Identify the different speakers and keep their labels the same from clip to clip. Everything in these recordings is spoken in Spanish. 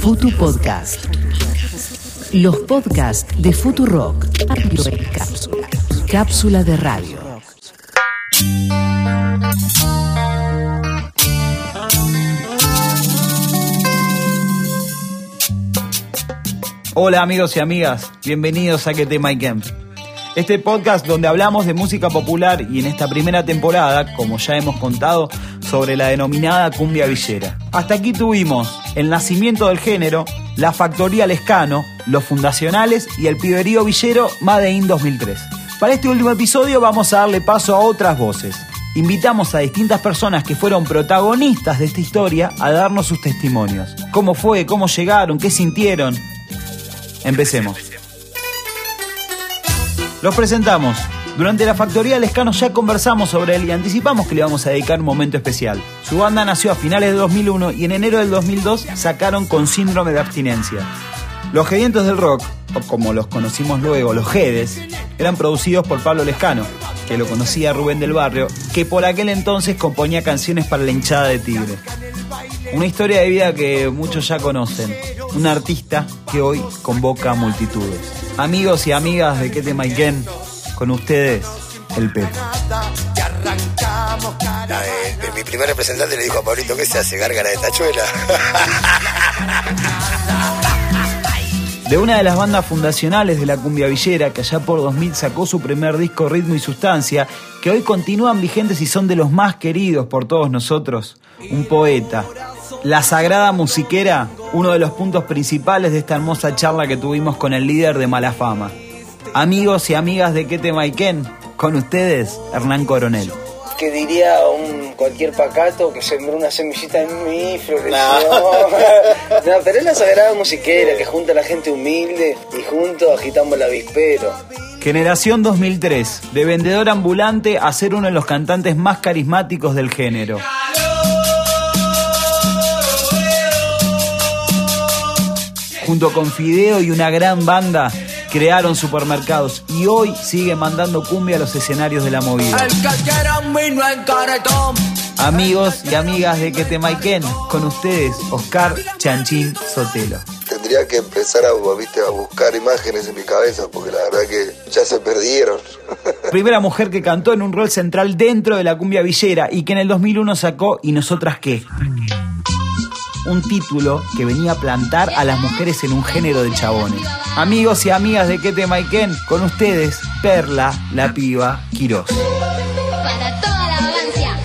Speaker 1: Futu Podcast. Los podcasts de Futu Rock. Cápsula. Cápsula de radio.
Speaker 2: Hola amigos y amigas, bienvenidos a Que Tema Camp. Este podcast donde hablamos de música popular y en esta primera temporada, como ya hemos contado, sobre la denominada cumbia villera. Hasta aquí tuvimos el nacimiento del género, la factoría Lescano, los fundacionales y el piberío villero Made in 2003. Para este último episodio vamos a darle paso a otras voces. Invitamos a distintas personas que fueron protagonistas de esta historia a darnos sus testimonios. ¿Cómo fue? ¿Cómo llegaron? ¿Qué sintieron? Empecemos. Los presentamos. Durante la factoría Lescano ya conversamos sobre él y anticipamos que le vamos a dedicar un momento especial. Su banda nació a finales de 2001 y en enero del 2002 sacaron Con Síndrome de Abstinencia. Los Gedientos del Rock, o como los conocimos luego, los Gedes, eran producidos por Pablo Lescano, que lo conocía Rubén del Barrio, que por aquel entonces componía canciones para la hinchada de Tigre. Una historia de vida que muchos ya conocen. Un artista que hoy convoca a multitudes. Amigos y amigas de Kete Maiken, con ustedes, el Pepe.
Speaker 3: mi primer representante le dijo a Pablito que se hace gárgara de tachuela.
Speaker 2: De una de las bandas fundacionales de la cumbia villera, que allá por 2000 sacó su primer disco Ritmo y Sustancia, que hoy continúan vigentes y son de los más queridos por todos nosotros, un poeta. La sagrada musiquera, uno de los puntos principales de esta hermosa charla que tuvimos con el líder de Malafama. Amigos y amigas de Kete Maiken, con ustedes, Hernán Coronel.
Speaker 4: Que diría un cualquier pacato que sembró una semillita en mí, floreció. No. pero es la sagrada musiquera que junta a la gente humilde y juntos agitamos el avispero.
Speaker 2: Generación 2003, de vendedor ambulante a ser uno de los cantantes más carismáticos del género. Junto con Fideo y una gran banda, crearon supermercados y hoy sigue mandando cumbia a los escenarios de la movida. Amigos y amigas de Quetemaiken, con ustedes, Oscar Chanchín Sotelo.
Speaker 3: Tendría que empezar a, a buscar imágenes en mi cabeza porque la verdad que ya se perdieron.
Speaker 2: Primera mujer que cantó en un rol central dentro de la cumbia villera y que en el 2001 sacó ¿Y nosotras qué? Un título que venía a plantar a las mujeres en un género de chabones. Amigos y amigas de Kete Maiken, con ustedes, Perla, la piba, Quirós.
Speaker 5: Para toda la vagancia.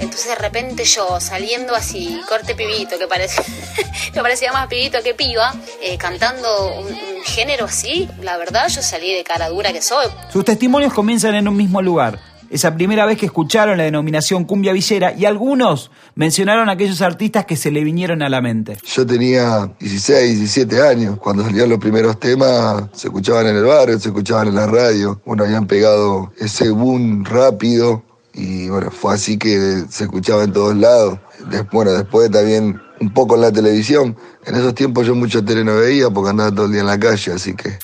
Speaker 5: Entonces de repente yo saliendo así, corte pibito, que parecía, que parecía más pibito que piba, eh, cantando un, un género así, la verdad yo salí de cara dura que soy.
Speaker 2: Sus testimonios comienzan en un mismo lugar, esa primera vez que escucharon la denominación cumbia villera y algunos mencionaron a aquellos artistas que se le vinieron a la mente.
Speaker 3: Yo tenía 16, 17 años. Cuando salían los primeros temas, se escuchaban en el barrio, se escuchaban en la radio. Bueno, habían pegado ese boom rápido y bueno, fue así que se escuchaba en todos lados. bueno, después también un poco en la televisión. En esos tiempos yo mucho tele no veía porque andaba todo el día en la calle, así que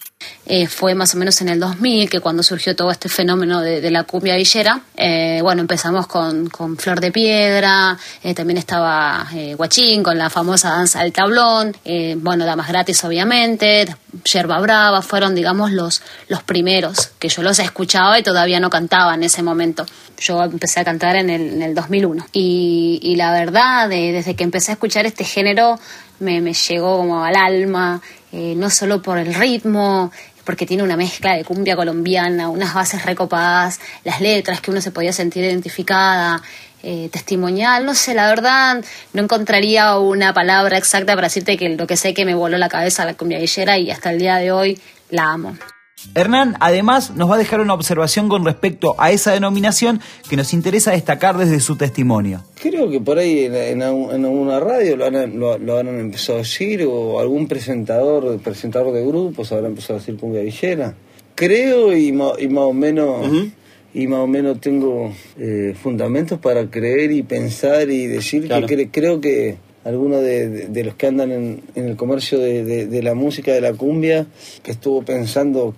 Speaker 5: eh, fue más o menos en el 2000, que cuando surgió todo este fenómeno de, la cumbia villera. Eh, bueno, empezamos con, con, Flor de Piedra, eh, también estaba Guachín con la famosa danza del tablón, bueno, Damas Gratis obviamente, Yerba Brava, fueron digamos los, los primeros que yo los escuchaba y todavía no cantaba en ese momento. Yo empecé a cantar en el, en el 2001 y, la verdad, desde que empecé a escuchar este género, me, me llegó como al alma, no solo por el ritmo, porque tiene una mezcla de cumbia colombiana, unas bases recopadas, las letras que uno se podía sentir identificada, eh, testimonial, no sé, la verdad no encontraría una palabra exacta para decirte que lo que sé que me voló la cabeza la cumbia villera y hasta el día de hoy la amo.
Speaker 2: Hernán además nos va a dejar una observación con respecto a esa denominación que nos interesa destacar desde su testimonio.
Speaker 4: Creo que por ahí en, alguna radio lo, han, lo, habrán empezado a decir o algún presentador, presentador de grupos habrá empezado a decir cumbia villera. Creo y, más o menos... Y más o menos tengo eh, fundamentos para creer y pensar y decir que creo que algunos de, los que andan en, el comercio de, la música, de la cumbia, que estuvo pensando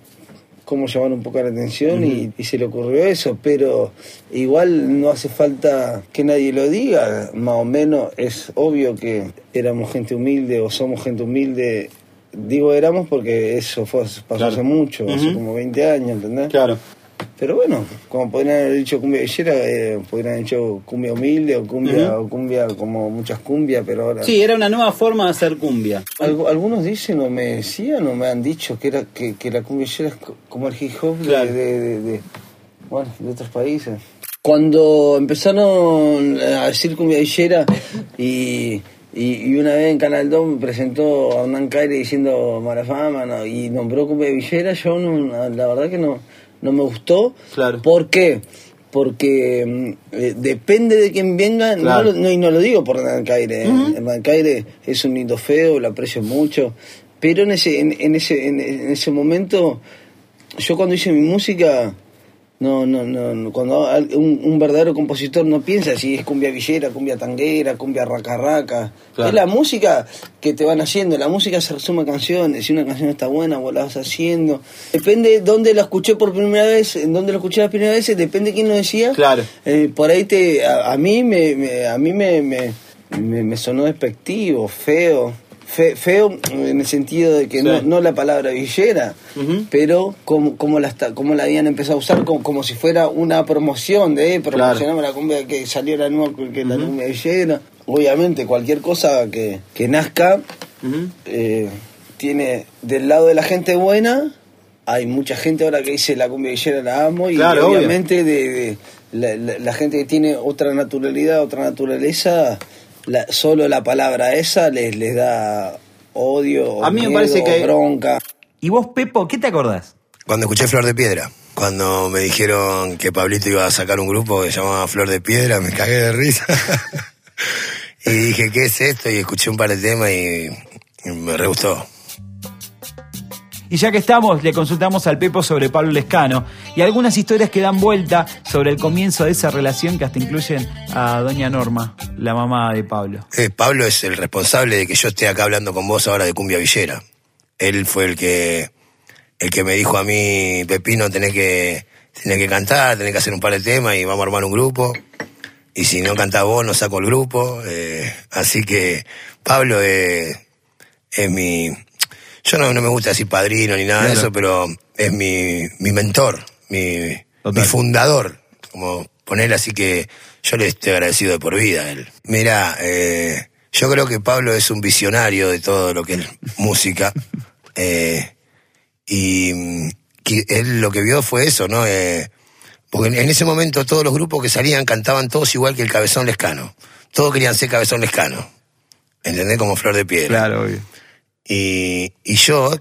Speaker 4: cómo llamar un poco la atención y, y se le ocurrió eso, pero igual no hace falta que nadie lo diga, más o menos es obvio que éramos gente humilde o somos gente humilde. Digo éramos porque eso fue, pasó
Speaker 2: Claro.
Speaker 4: hace mucho, hace como 20 años, ¿entendés?
Speaker 2: Claro.
Speaker 4: Pero bueno, como podrían haber dicho cumbia villera, eh, podrían haber dicho cumbia humilde o cumbia, o cumbia como muchas cumbias, pero ahora...
Speaker 6: Sí, era una nueva forma de hacer cumbia.
Speaker 4: Algu- algunos dicen o me decían o me han dicho que era que, que la cumbia villera es co- como el hip hop de, de, de- de- bueno, de otros países. Cuando empezaron a decir cumbia villera y, y, y una vez en Canal 2 me presentó a Hernán Caire diciendo Marafama ¿no? y nombró cumbia villera, yo no, la verdad que no, no me gustó.
Speaker 6: Claro.
Speaker 4: ¿Por qué? Porque mm, eh, depende de quién venga,
Speaker 6: Claro.
Speaker 4: no, no, y no lo digo por Hernán Caire, ¿eh? Hernán Caire es un lindo feo, lo aprecio mucho, pero en ese, en, en ese, en, en ese momento, yo cuando hice mi música, no, no, no, no, cuando un, un verdadero compositor no piensa si es cumbia villera, cumbia tanguera, cumbia raca raca.
Speaker 6: Claro.
Speaker 4: Es la música que te van haciendo, la música se resume a canciones, si una canción está buena, vos la vas haciendo. Depende de dónde la escuché por primera vez, en dónde la escuché las primeras veces, depende quién lo decía.
Speaker 6: Claro.
Speaker 4: Eh, por ahí te, a, a mí me, me- a mí me, me, me- me sonó despectivo, feo. Fe- feo en el sentido de que
Speaker 6: Sí.
Speaker 4: no, no la palabra villera, pero como, como, la, como la habían empezado a usar como, como si fuera una promoción de eh, promocionamos la cumbia que salió la nueva que la cumbia villera. Obviamente cualquier cosa que, que nazca eh, tiene del lado de la gente buena, hay mucha gente ahora que dice la cumbia villera la amo y
Speaker 6: Claro,
Speaker 4: obviamente de, de la, la- la gente que tiene otra naturalidad, otra naturaleza, la- solo la palabra esa les, les da odio,
Speaker 6: A mí me
Speaker 4: miedo,
Speaker 6: parece que-
Speaker 4: bronca.
Speaker 2: ¿Y vos, Pepo, qué te acordás?
Speaker 7: Cuando escuché Flor de Piedra, cuando me dijeron que Pablito iba a sacar un grupo que se llamaba Flor de Piedra, me cagué de risa. y dije, ¿qué es esto? Y escuché un par de temas y, y me re gustó.
Speaker 2: Y ya que estamos, le consultamos al Pepo sobre Pablo Lescano y algunas historias que dan vuelta sobre el comienzo de esa relación que hasta incluyen a doña Norma, la mamá de Pablo.
Speaker 7: Eh, Pablo es el responsable de que yo esté acá hablando con vos ahora de Cumbia Villera. Él fue el que el que me dijo a mí, Pepino, tenés que, tenés que cantar, tenés que hacer un par de temas y vamos a armar un grupo. Y si no cantás vos, no saco el grupo. Eh, así que Pablo es, es mi... Yo no, no me gusta decir padrino ni nada de eso, pero es mi, mi mentor, mi, mi fundador, como poner así que yo le estoy agradecido de por vida a él. Mira, eh, yo creo que Pablo es un visionario de todo lo que es música. eh, y que él lo que vio fue eso, ¿no? Eh, porque en- en ese momento todos los grupos que salían cantaban todos igual que el Cabezón Lescano. Todos querían ser Cabezón Lescano. ¿Entendés? Como Flor de Piedra.
Speaker 2: Claro, obvio.
Speaker 7: Y, y yo, a-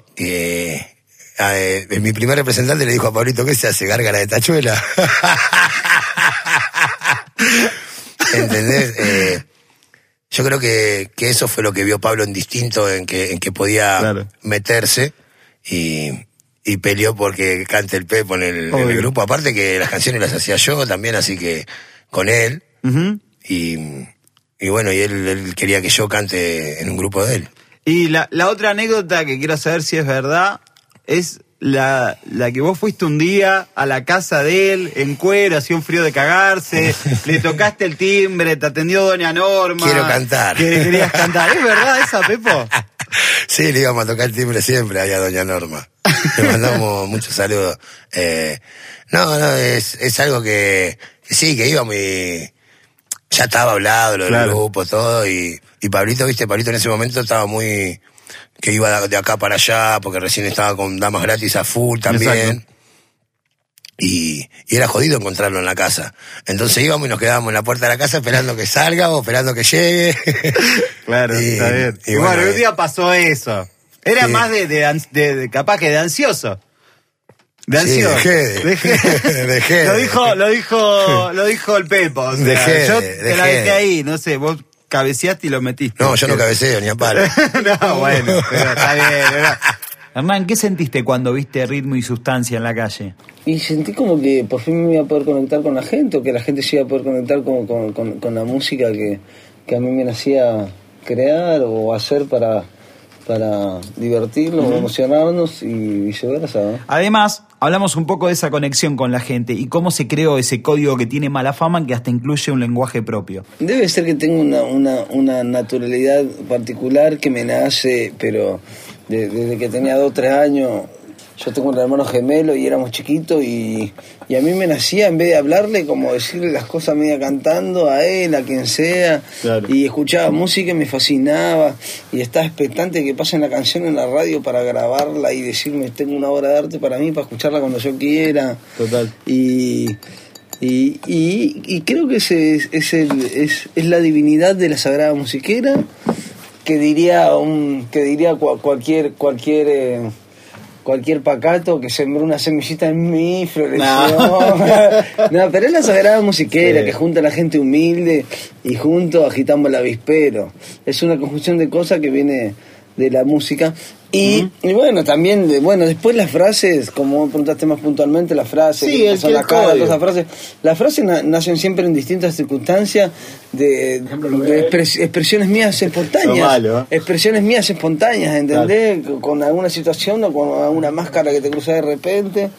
Speaker 7: eh, mi primer representante le dijo a Pablito, ¿qué se hace? ¿Gárgara de tachuela? ¿Entendés? Eh, yo creo que, que eso fue lo que vio Pablo en distinto, en que, en que podía
Speaker 2: Claro.
Speaker 7: meterse y, y peleó porque cante el Pepo en el, en el
Speaker 2: Obvio.
Speaker 7: grupo. Aparte que las canciones las hacía yo también, así que con él. Y, y bueno, y él, él quería que yo cante en un grupo de él.
Speaker 2: Y la, la otra anécdota que quiero saber si es verdad es la, la que vos fuiste un día a la casa de él en cuero, hacía un frío de cagarse, le tocaste el timbre, te atendió Doña Norma.
Speaker 7: Quiero cantar.
Speaker 2: Que querías cantar. ¿Es verdad esa, Pepo?
Speaker 7: Sí, le íbamos a tocar el timbre siempre ahí a Doña Norma. Le mandamos muchos saludos. Eh, no, no, es, es algo que, que sí, que íbamos y ya estaba hablado lo del
Speaker 2: Claro.
Speaker 7: grupo, todo, y, y Pablito, viste, Pablito en ese momento estaba muy, que iba de- acá para allá, porque recién estaba con damas gratis a full también. Y, y era jodido encontrarlo en la casa. Entonces íbamos y nos quedábamos en la puerta de la casa esperando que salga o esperando que llegue.
Speaker 2: Claro,
Speaker 7: Y-
Speaker 2: está bien.
Speaker 7: y
Speaker 2: bueno,
Speaker 7: bueno,
Speaker 2: un día pasó eso. Era
Speaker 7: Sí.
Speaker 2: más de, de, ans- de- de- capaz que de ansioso. De ansioso.
Speaker 7: dejé,
Speaker 2: Dejé.
Speaker 7: dejé.
Speaker 2: Lo dijo, lo dijo, lo dijo el Pepo. o sea,
Speaker 7: Dejé,
Speaker 2: yo te la
Speaker 7: dejé.
Speaker 2: dejé ahí, no sé, vos cabeceaste y lo metiste.
Speaker 7: No, yo no cabeceo ni a palo.
Speaker 2: no, bueno, pero está bien. ¿verdad? Hernán, ¿qué sentiste cuando viste ritmo y sustancia en la calle?
Speaker 4: Y sentí como que por fin me iba a poder conectar con la gente, o que la gente se iba a poder conectar con, con- con- con la música que, que a mí me nacía crear o hacer para, para divertirnos, emocionarnos y viceversa. ¿no?
Speaker 2: Además, hablamos un poco de esa conexión con la gente y cómo se creó ese código que tiene mala fama que hasta incluye un lenguaje propio.
Speaker 4: Debe ser que tengo una, una, una naturalidad particular que me nace, pero de- desde que tenía dos o tres años, yo tengo un hermano gemelo y éramos chiquitos y, y a mí me nacía, en vez de hablarle, como decirle las cosas media cantando a él, a quien sea,
Speaker 6: Claro.
Speaker 4: y escuchaba música y me fascinaba y estaba expectante que pasen la canción en la radio para grabarla y decirme, tengo una obra de arte para mí, para escucharla cuando yo quiera.
Speaker 6: Total.
Speaker 4: Y, y, y- y creo que ese es, es, el- es, es la divinidad de la Sagrada Musiquera que diría un que diría cua- cualquier cualquier eh, cualquier pacato que sembró una semillita en mí floreció no, pero es la Sagrada Musiquera
Speaker 6: Sí.
Speaker 4: que junta a la gente humilde y juntos agitamos el avispero. Es una conjunción de cosas que viene de la música y, y bueno también de- bueno después las frases como vos preguntaste más puntualmente las frases
Speaker 6: Sí, el-
Speaker 4: son caras,
Speaker 6: código.
Speaker 4: todas esas frases las frases na- nacen siempre en distintas circunstancias de, de expres- expresiones mías espontáneas
Speaker 6: malo, ¿eh?
Speaker 4: expresiones mías espontáneas ¿entendés? con alguna situación o con alguna máscara que te cruza de repente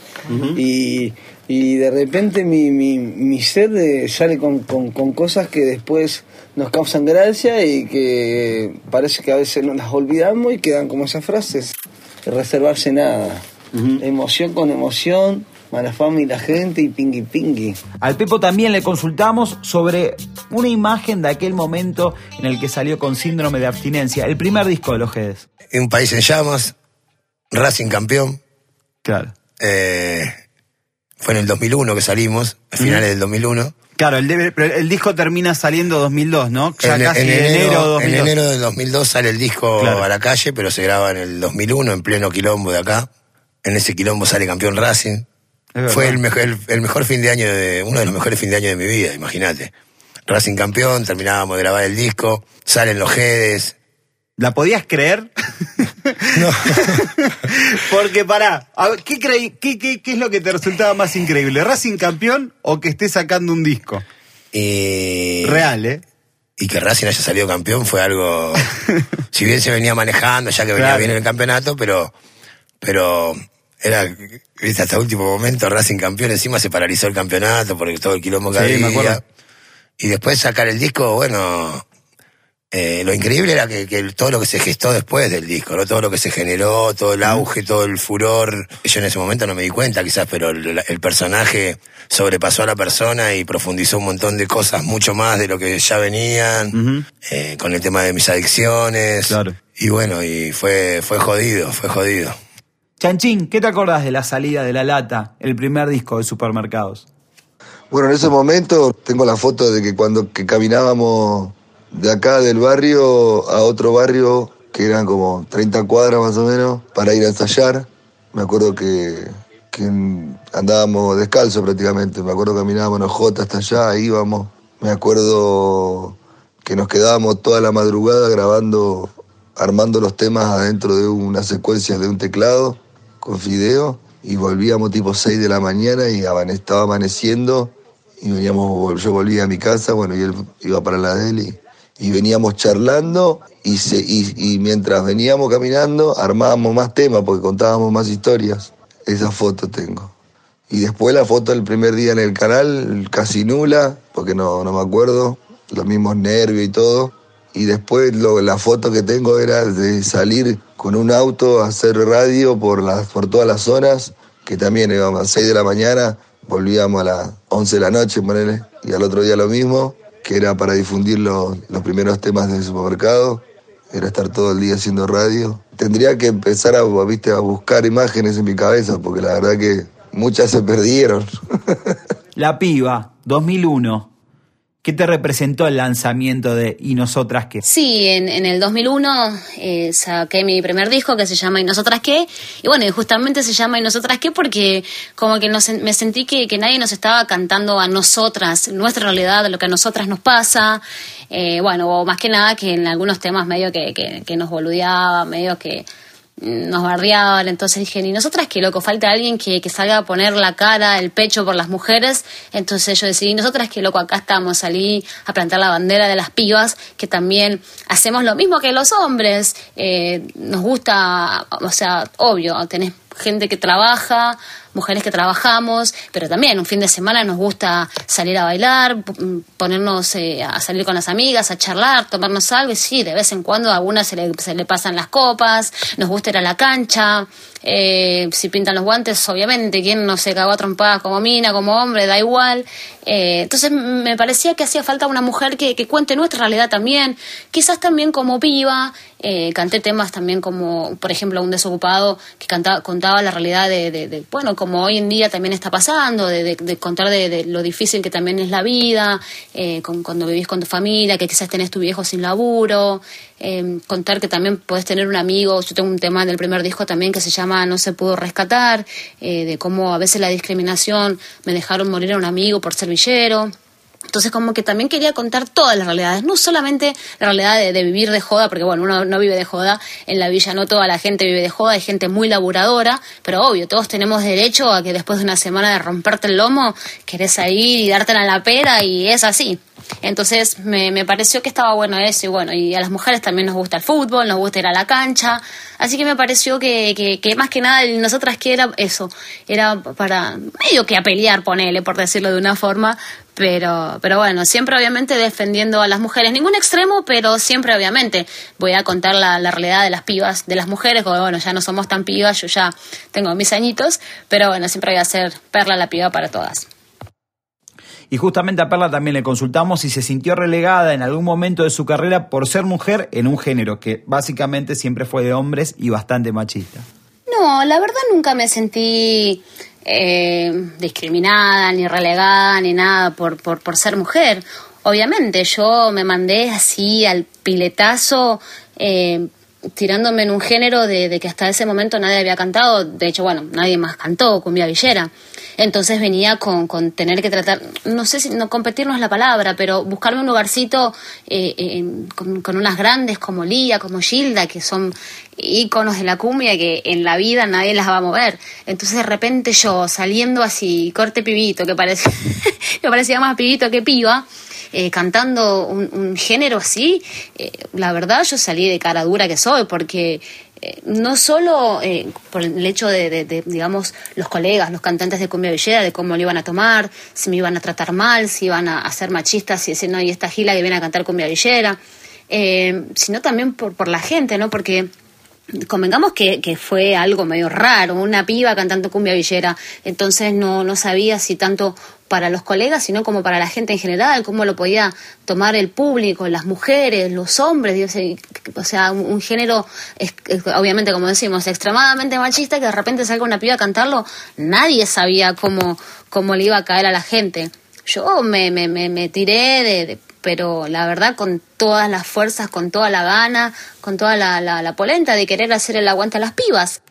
Speaker 4: y, y de repente mi, mi, mi ser eh, sale con, con, con cosas que después nos causan gracia y que parece que a veces nos las olvidamos y quedan como esas frases reservarse nada emoción con emoción mala fama y la gente y pingui pingui
Speaker 2: Al Pepo también le consultamos sobre una imagen de aquel momento en el que salió con síndrome de abstinencia, el primer disco de los Gedes.
Speaker 7: Un país en llamas, Racing campeón.
Speaker 2: Claro.
Speaker 7: eh, fue en el 2001 que salimos, a finales del 2001.
Speaker 6: Claro, el, pero el disco termina saliendo 2002, ¿no? Ya
Speaker 7: en,
Speaker 6: casi
Speaker 7: en
Speaker 6: en enero, de
Speaker 7: en
Speaker 6: 2002.
Speaker 7: enero del 2002 sale el disco
Speaker 6: Claro.
Speaker 7: a la calle, pero se graba en el 2001, en pleno quilombo de acá. En ese quilombo sale campeón Racing. Fue el mejor, el, el mejor fin de año, de, uno de los mejores fin de año de mi vida, imagínate. Racing campeón, terminábamos de grabar el disco, salen los Jedes.
Speaker 6: ¿La podías creer?
Speaker 7: No.
Speaker 6: Porque pará, a ver, ¿qué, creí, qué, qué, qué es lo que te resultaba más increíble? ¿Racing campeón o que esté sacando un disco?
Speaker 7: Y,
Speaker 6: Real, ¿eh?
Speaker 7: y que Racing haya salido campeón fue algo. si bien se venía manejando, ya que venía
Speaker 6: Claro.
Speaker 7: bien en el campeonato, pero. Pero. Era, viste, hasta último momento Racing campeón, encima se paralizó el campeonato por todo el quilombo que
Speaker 6: Sí,
Speaker 7: había.
Speaker 6: me acuerdo.
Speaker 7: Y después sacar el disco, bueno. Eh, lo increíble era que, que todo lo que se gestó después del disco, ¿no? todo lo que se generó, todo el auge, todo el furor. Yo en ese momento no me di cuenta quizás, pero el, el personaje sobrepasó a la persona y profundizó un montón de cosas mucho más de lo que ya venían, eh, con el tema de mis adicciones.
Speaker 6: Claro.
Speaker 7: Y bueno, y fue, fue jodido, fue jodido.
Speaker 2: Chanchín, ¿qué te acordás de la salida de La Lata, el primer disco de supermercados?
Speaker 3: Bueno, en ese momento tengo la foto de que cuando que caminábamos de acá del barrio a otro barrio, que eran como 30 cuadras más o menos, para ir a ensayar. Me acuerdo que, andábamos descalzos prácticamente. Me acuerdo que caminábamos en J hasta allá, íbamos. Me acuerdo que nos quedábamos toda la madrugada grabando, armando los temas adentro de una secuencia de un teclado con fideo y volvíamos tipo 6 de la mañana y estaba amaneciendo y veníamos, yo volvía a mi casa, bueno, y él iba para la de y veníamos charlando y, se, y, mientras veníamos caminando armábamos más temas porque contábamos más historias. Esa foto tengo. Y después la foto del primer día en el canal, casi nula, porque no, no me acuerdo, los mismos nervios y todo. Y después lo- la foto que tengo era de salir con un auto a hacer radio por, las, por todas las zonas, que también íbamos a 6 de la mañana, volvíamos a las 11 de la noche, ponele, y al otro día lo mismo, que era para difundir los, primeros temas del supermercado, era estar todo el día haciendo radio. Tendría que empezar a, ¿viste, a buscar imágenes en mi cabeza, porque la verdad que muchas se perdieron.
Speaker 2: La Piba, 2001. ¿Qué te representó el lanzamiento de Y Nosotras qué?
Speaker 5: Sí, en, en el 2001 eh, saqué mi primer disco que se llama ¿Y nosotras qué? Y bueno, justamente se llama ¿Y nosotras qué? Porque como que nos- me sentí que, que nadie nos estaba cantando a nosotras, nuestra realidad, lo que a nosotras nos pasa. Eh, bueno, o más que nada que en algunos temas medio que, que, que nos boludeaba, medio que nos bardeaban, entonces dije, ni nosotras qué loco, falta alguien que, que salga a poner la cara, el pecho por las mujeres, entonces yo decidí, nosotras qué loco, acá estamos, salí a plantar la bandera de las pibas, que también hacemos lo mismo que los hombres, eh, nos gusta, o sea, obvio, tenés gente que trabaja, mujeres que trabajamos, pero también un fin de semana nos gusta salir a bailar, ponernos eh, a salir con las amigas, a charlar, tomarnos algo, y sí, de vez en cuando a algunas se le, pasan las copas, nos gusta ir a la cancha, eh, si pintan los guantes, obviamente, quien no se cagó a trompadas como mina, como hombre, da igual. Eh, entonces me parecía que hacía falta una mujer que, que cuente nuestra realidad también, quizás también como viva, eh, canté temas también como, por ejemplo, un desocupado que cantaba, contaba la realidad de, de, bueno, como hoy en día también está pasando, de, contar de, lo difícil que también es la vida, eh, con, cuando vivís con tu familia, que quizás tenés tu viejo sin laburo, eh, contar que también puedes tener un amigo, yo tengo un tema del primer disco también que se llama No se pudo rescatar, de cómo a veces la discriminación, me dejaron morir a un amigo por ser villero. Entonces como que también quería contar todas las realidades, no solamente la realidad de, vivir de joda, porque bueno, uno no vive de joda en la villa, no toda la gente vive de joda, hay gente muy laburadora, pero obvio, todos tenemos derecho a que después de una semana de romperte el lomo, querés ir y darte a la pera y es así. Entonces me, me, pareció que estaba bueno eso y bueno, y a las mujeres también nos gusta el fútbol, nos gusta ir a la cancha, así que me pareció que, que, que más que nada nosotras que era eso, era para medio que a pelear, ponele, por decirlo de una forma, pero, pero bueno, siempre obviamente defendiendo a las mujeres, ningún extremo, pero siempre obviamente voy a contar la, la realidad de las pibas, de las mujeres, porque bueno, ya no somos tan pibas, yo ya tengo mis añitos, pero bueno, siempre voy a ser perla la piba para todas.
Speaker 2: Y justamente a Perla también le consultamos si se sintió relegada en algún momento de su carrera por ser mujer en un género que básicamente siempre fue de hombres y bastante machista.
Speaker 5: No, la verdad nunca me sentí eh, discriminada, ni relegada, ni nada por, por, por ser mujer. Obviamente, yo me mandé así al piletazo. Eh, tirándome en un género de, que hasta ese momento nadie había cantado, de hecho, bueno, nadie más cantó, cumbia villera. Entonces venía con, tener que tratar, no sé si no competir no es la palabra, pero buscarme un lugarcito eh, eh, con, unas grandes como Lía, como Gilda, que son íconos de la cumbia que en la vida nadie las va a mover. Entonces de repente yo saliendo así, corte pibito, que, parece, que parecía más pibito que piba, eh, cantando un, género así, eh, la verdad yo salí de cara dura que soy, porque eh, no solo por el hecho de, digamos, los colegas, los cantantes de cumbia villera, de cómo lo iban a tomar, si me iban a tratar mal, si iban a, ser machistas, si decir, no, y esta gila que viene a cantar cumbia villera, sino también por, por la gente, ¿no? Porque convengamos que, que, fue algo medio raro, una piba cantando cumbia villera, entonces no, no sabía si tanto para los colegas, sino como para la gente en general, cómo lo podía tomar el público, las mujeres, los hombres, o sea, un, género, obviamente como decimos, extremadamente machista, que de repente salga una piba a cantarlo, nadie sabía cómo, cómo le iba a caer a la gente. Yo me, me, me, tiré de pero la verdad con todas las fuerzas, con toda la gana, con toda la, la, polenta de querer hacer el aguante a las pibas.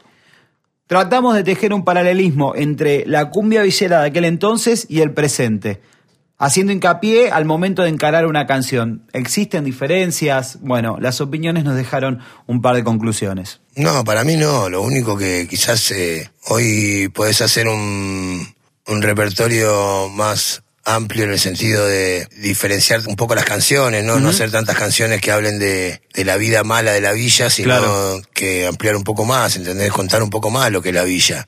Speaker 2: Tratamos de tejer un paralelismo entre la cumbia villera de aquel entonces y el presente, haciendo hincapié al momento de encarar una canción. ¿Existen diferencias? Bueno, las opiniones nos dejaron un par de conclusiones.
Speaker 7: No, para mí no. Lo único que quizás eh, hoy puedes hacer un, un repertorio más amplio en el sentido de diferenciar un poco las canciones, ¿no? No hacer tantas canciones que hablen de, de, la vida mala de la villa, sino que ampliar un poco más, ¿entendés? Contar un poco más lo que es la villa.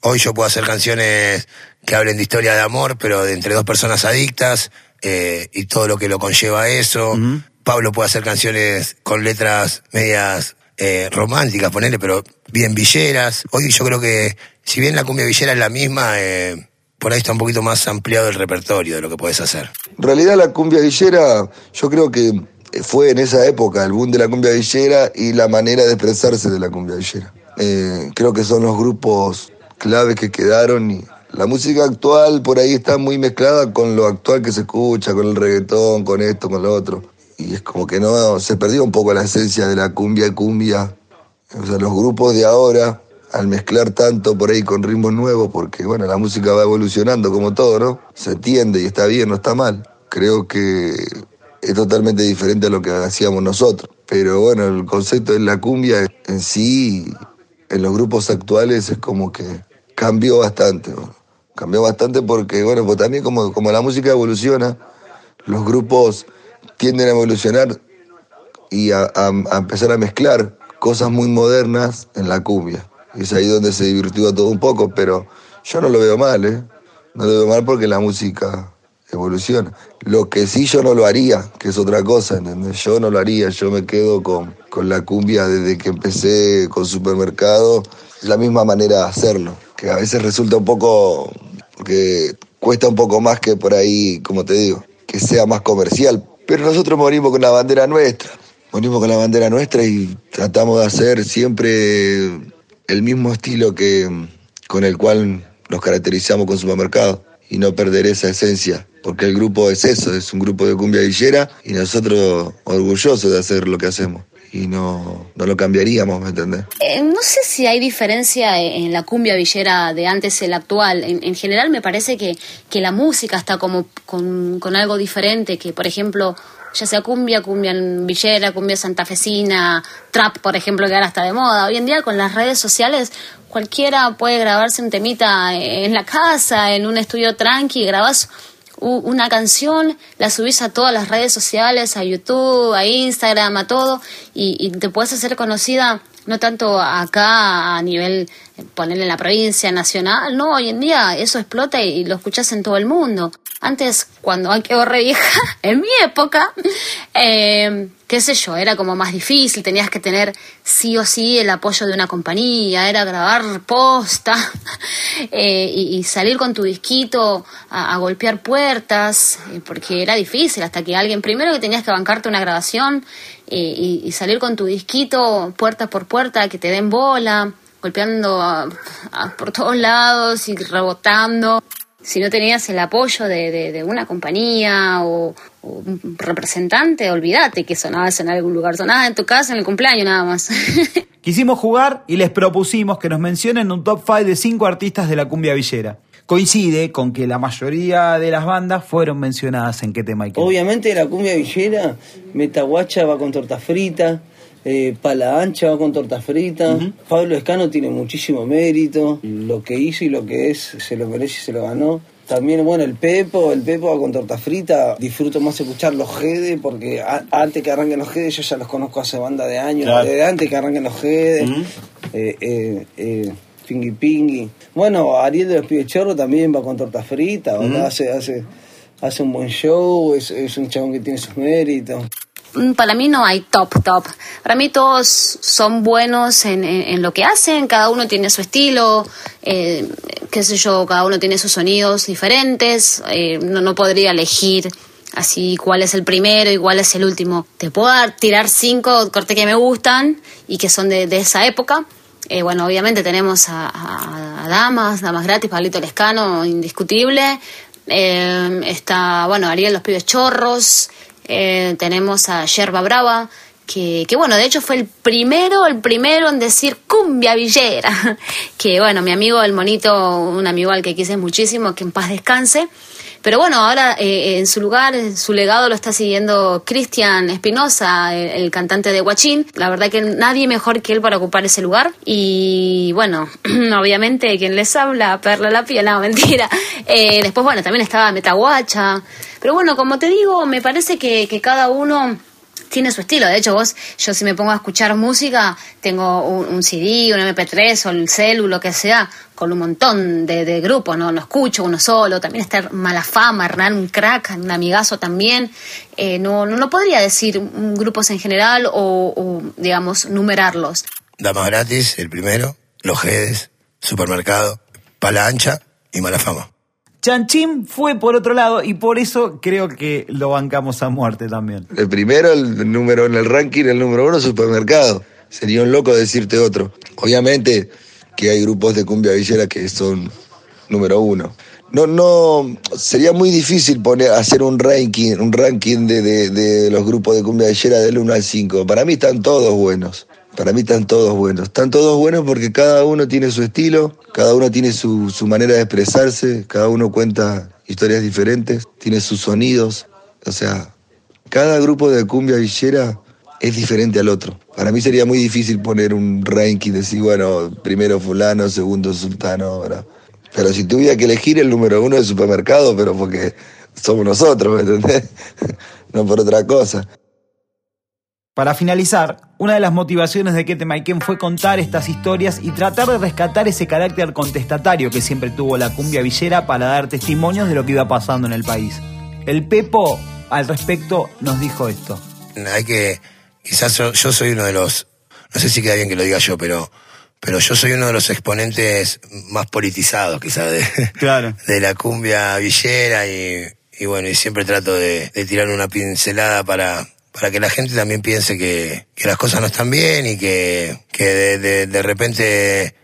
Speaker 7: Hoy yo puedo hacer canciones que hablen de historia de amor, pero de entre dos personas adictas, eh, y todo lo que lo conlleva a eso. Pablo puede hacer canciones con letras medias eh, románticas, ponerle, pero bien villeras. Hoy yo creo que, si bien la cumbia villera es la misma, eh, por ahí está un poquito más ampliado el repertorio de lo que puedes hacer.
Speaker 3: En realidad la cumbia villera, yo creo que fue en esa época el boom de la cumbia villera y la manera de expresarse de la cumbia villera. Eh, creo que son los grupos claves que quedaron y la música actual por ahí está muy mezclada con lo actual que se escucha, con el reggaetón, con esto, con lo otro. Y es como que no, se perdió un poco la esencia de la cumbia y cumbia. O sea, los grupos de ahora al mezclar tanto por ahí con ritmos nuevos, porque bueno, la música va evolucionando como todo, ¿no? Se entiende y está bien, no está mal. Creo que es totalmente diferente a lo que hacíamos nosotros. Pero bueno, el concepto de la cumbia en sí en los grupos actuales es como que cambió bastante. Cambió bastante porque, bueno, pues también como, como la música evoluciona, los grupos tienden a evolucionar y a- a empezar a mezclar cosas muy modernas en la cumbia. Es ahí donde se divirtió todo un poco, pero yo no lo veo mal, ¿eh? No lo veo mal porque la música evoluciona. Lo que sí yo no lo haría, que es otra cosa, ¿entendés? Yo no lo haría, yo me quedo con, con la cumbia desde que empecé con supermercado, la misma manera de hacerlo, que a veces resulta un poco, que cuesta un poco más que por ahí, como te digo, que sea más comercial. Pero nosotros morimos con la bandera nuestra, morimos con la bandera nuestra y tratamos de hacer siempre el mismo estilo que con el cual nos caracterizamos con supermercado y no perder esa esencia, porque el grupo es eso, es un grupo de cumbia villera y nosotros orgullosos de hacer lo que hacemos y no, no lo cambiaríamos, ¿me entendés?
Speaker 5: Eh, no sé si hay diferencia en la cumbia villera de antes la actual. En, en general me parece que, que la música está como con, con algo diferente, que por ejemplo, ya sea cumbia, cumbia villera, cumbia santafesina, trap, por ejemplo, que ahora está de moda. Hoy en día con las redes sociales cualquiera puede grabarse un temita en la casa, en un estudio tranqui, grabas u- una canción, la subís a todas las redes sociales, a YouTube, a Instagram, a todo, y, te puedes hacer conocida no tanto acá a nivel, eh, ponerle en la provincia, nacional, no, hoy en día eso explota y lo escuchas en todo el mundo. Antes, cuando, ay, qué re vieja, en mi época, eh, qué sé yo, era como más difícil, tenías que tener sí o sí el apoyo de una compañía, era grabar posta eh, y, salir con tu disquito a, a golpear puertas, eh, porque era difícil, hasta que alguien, primero que tenías que bancarte una grabación eh, y, y salir con tu disquito puerta por puerta, que te den bola, golpeando a- por todos lados y rebotando si no tenías el apoyo de, de- de una compañía o, o un representante, olvídate que sonabas en algún lugar, sonabas en tu casa en el cumpleaños nada más.
Speaker 2: Quisimos jugar y les propusimos que nos mencionen un top 5 de 5 artistas de la cumbia villera. Coincide con que la mayoría de las bandas fueron mencionadas en qué tema hay que
Speaker 4: Obviamente la cumbia villera, Metaguacha va con torta frita, eh, Pala Ancha va con torta frita, Pablo Escano tiene muchísimo mérito, lo que hizo y lo que es se lo merece y se lo ganó. También, bueno, el Pepo, el Pepo va con torta frita. Disfruto más escuchar los Gede porque a- antes que arranquen los Gede, yo ya los conozco hace banda de años.
Speaker 6: Claro.
Speaker 4: Desde antes que arranquen los Gede, eh, eh, eh, Pingui Pingui. Bueno, Ariel de los Pibes Chorro también va con torta frita, hace, hace, hace un buen show, es, es un chabón que tiene sus méritos.
Speaker 5: Mm, Para mí no hay top, top. Para mí todos son buenos en, en- lo que hacen, cada uno tiene su estilo, eh, qué sé yo, cada uno tiene sus sonidos diferentes, eh, no, no podría elegir así cuál es el primero y cuál es el último. Te puedo dar- tirar cinco cortes que me gustan y que son de, de esa época. Eh, bueno, obviamente tenemos a, a- a Damas, Damas Gratis, Pablito Lescano, indiscutible. Eh, está, bueno, Ariel Los Pibes Chorros. Eh, tenemos a Yerba Brava, que, que bueno, de hecho fue el primero, el primero en decir cumbia villera. Que bueno, mi amigo el monito, un amigo al que quise muchísimo, que en paz descanse. Pero bueno, ahora eh, en su lugar, en su legado lo está siguiendo Cristian Espinosa, el, cantante de Huachín. La verdad que nadie mejor que él para ocupar ese lugar. Y bueno, obviamente quien les habla, Perla la piel, no, mentira. Eh, después, bueno, también estaba Metaguacha. Pero bueno, como te digo, me parece que, que cada uno tiene su estilo. De hecho, vos, yo si me pongo a escuchar música, tengo un, CD, un MP3 o el celu, lo que sea, con un montón de, de grupos, ¿no? No escucho uno solo. También está Malafama, Hernán, un crack, un amigazo también. Eh, no, no, podría decir grupos en general o, digamos, numerarlos.
Speaker 7: Damas gratis, el primero. Los Jedes, Supermercado, Pala Ancha y Mala Fama.
Speaker 2: Chanchín fue por otro lado y por eso creo que lo bancamos a muerte también.
Speaker 3: El primero, el número en el ranking, el número uno, supermercado. Sería un loco decirte otro. Obviamente que hay grupos de cumbia villera que son número uno. No, no, sería muy difícil poner, hacer un ranking, un ranking de, de- de los grupos de cumbia villera del 1 al 5. Para mí están todos buenos. Para mí están todos buenos. Están todos buenos porque cada uno tiene su estilo, cada uno tiene su, su manera de expresarse, cada uno cuenta historias diferentes, tiene sus sonidos. O sea, cada grupo de cumbia villera es diferente al otro. Para mí sería muy difícil poner un ranking, decir, bueno, primero fulano, segundo sultano, ahora. Pero si tuviera que elegir el número uno del supermercado, pero porque somos nosotros, ¿me no por otra cosa.
Speaker 2: Para finalizar, una de las motivaciones de Kete Maiken fue contar estas historias y tratar de rescatar ese carácter contestatario que siempre tuvo la cumbia villera para dar testimonios de lo que iba pasando en el país. El Pepo, al respecto, nos dijo esto.
Speaker 7: Hay que, quizás yo, yo soy uno de los, no sé si queda bien que lo diga yo, pero, pero yo soy uno de los exponentes más politizados, quizás, de,
Speaker 2: Claro.
Speaker 7: de la cumbia villera y, y bueno, y siempre trato de, de tirar una pincelada para, para que la gente también piense que, que las cosas no están bien y que, que de, de, de repente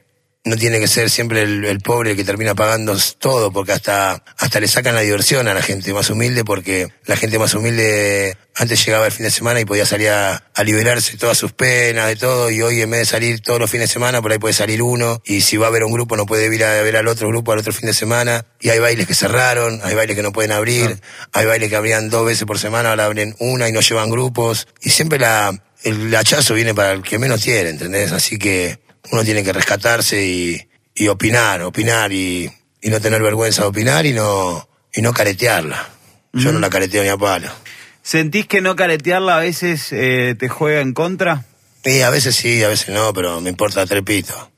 Speaker 7: no tiene que ser siempre el, el pobre el que termina pagando todo, porque hasta, hasta le sacan la diversión a la gente más humilde, porque la gente más humilde antes llegaba el fin de semana y podía salir a, a liberarse de todas sus penas, de todo, y hoy en vez de salir todos los fines de semana, por ahí puede salir uno, y si va a ver un grupo no puede ir a ver al otro grupo al otro fin de semana, y hay bailes que cerraron, hay bailes que no pueden abrir, hay bailes que abrían dos veces por semana, ahora abren una y no llevan grupos, y siempre la, el hachazo viene para el que menos tiene, ¿entendés? Así que uno tiene que rescatarse y, y opinar, opinar y, y no tener vergüenza de opinar y no, y no caretearla. Yo no la careteo ni a palo.
Speaker 2: ¿Sentís que no caretearla a veces eh, te juega en contra?
Speaker 7: Y a veces sí, a veces no, pero me importa trepito.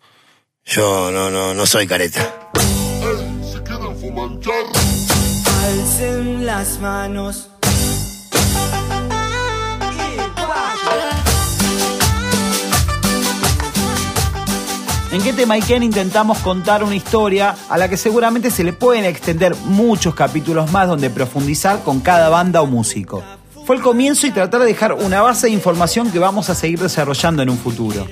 Speaker 7: Yo no, no, no soy careta.
Speaker 8: Alcen las manos.
Speaker 2: En Kete Maiken intentamos contar una historia a la que seguramente se le pueden extender muchos capítulos más donde profundizar con cada banda o músico. Fue el comienzo y tratar de dejar una base de información que vamos a seguir desarrollando en un futuro.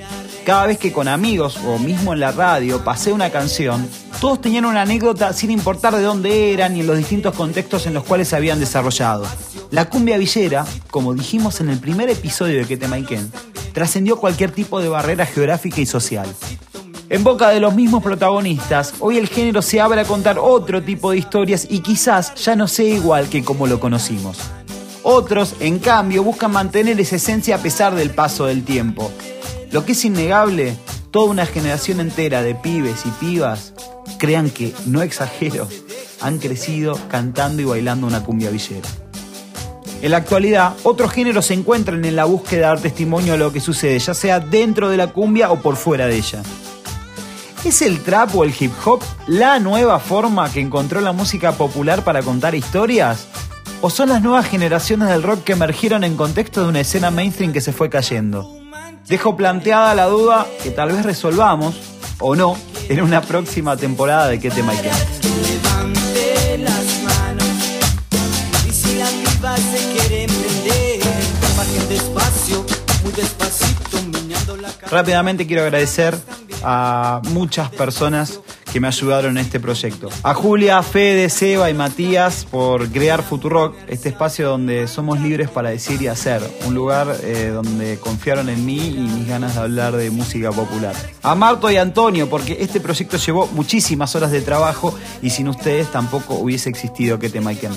Speaker 2: Cada vez que con amigos o mismo en la radio pasé una canción, todos tenían una anécdota sin importar de dónde eran y en los distintos contextos en los cuales se habían desarrollado. La cumbia villera, como dijimos en el primer episodio de Kete Maiken, trascendió cualquier tipo de barrera geográfica y social. En boca de los mismos protagonistas, hoy el género se abre a contar otro tipo de historias y quizás ya no sea igual que como lo conocimos. Otros, en cambio, buscan mantener esa esencia a pesar del paso del tiempo. Lo que es innegable, toda una generación entera de pibes y pibas, crean que, no exagero, han crecido cantando y bailando una cumbia villera. En la actualidad, otros géneros se encuentran en la búsqueda de dar testimonio de lo que sucede, ya sea dentro de la cumbia o por fuera de ella. ¿Es el trap o el hip hop la nueva forma que encontró la música popular para contar historias? ¿O son las nuevas generaciones del rock que emergieron en contexto de una escena mainstream que se fue cayendo? Dejo planteada la duda que tal vez resolvamos, o no, en una próxima temporada de ¿Qué tema. Rápidamente quiero agradecer a muchas personas que me ayudaron en este proyecto. A Julia, Fede, Seba y Matías por crear Futurock, este espacio donde somos libres para decir y hacer. Un lugar eh, donde confiaron en mí y mis ganas de hablar de música popular. A Marto y Antonio, porque este proyecto llevó muchísimas horas de trabajo y sin ustedes tampoco hubiese existido que te Maiken.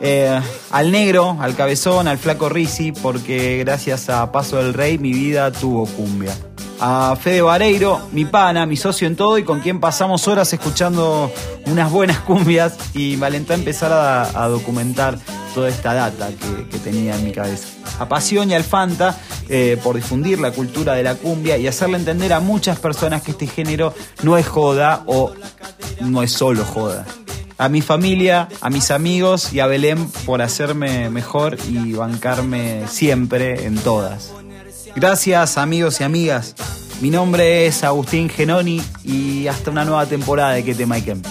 Speaker 2: Eh, al negro, al cabezón, al flaco Risi, porque gracias a Paso del Rey mi vida tuvo cumbia. A Fede Vareiro, mi pana, mi socio en todo y con quien pasamos horas escuchando unas buenas cumbias y me alentó a empezar a, documentar toda esta data que, que tenía en mi cabeza. A Pasión y al Fanta eh, por difundir la cultura de la cumbia y hacerle entender a muchas personas que este género no es joda o no es solo joda a mi familia, a mis amigos y a Belén por hacerme mejor y bancarme siempre en todas. Gracias amigos y amigas. Mi nombre es Agustín Genoni y hasta una nueva temporada de Que te Maiken.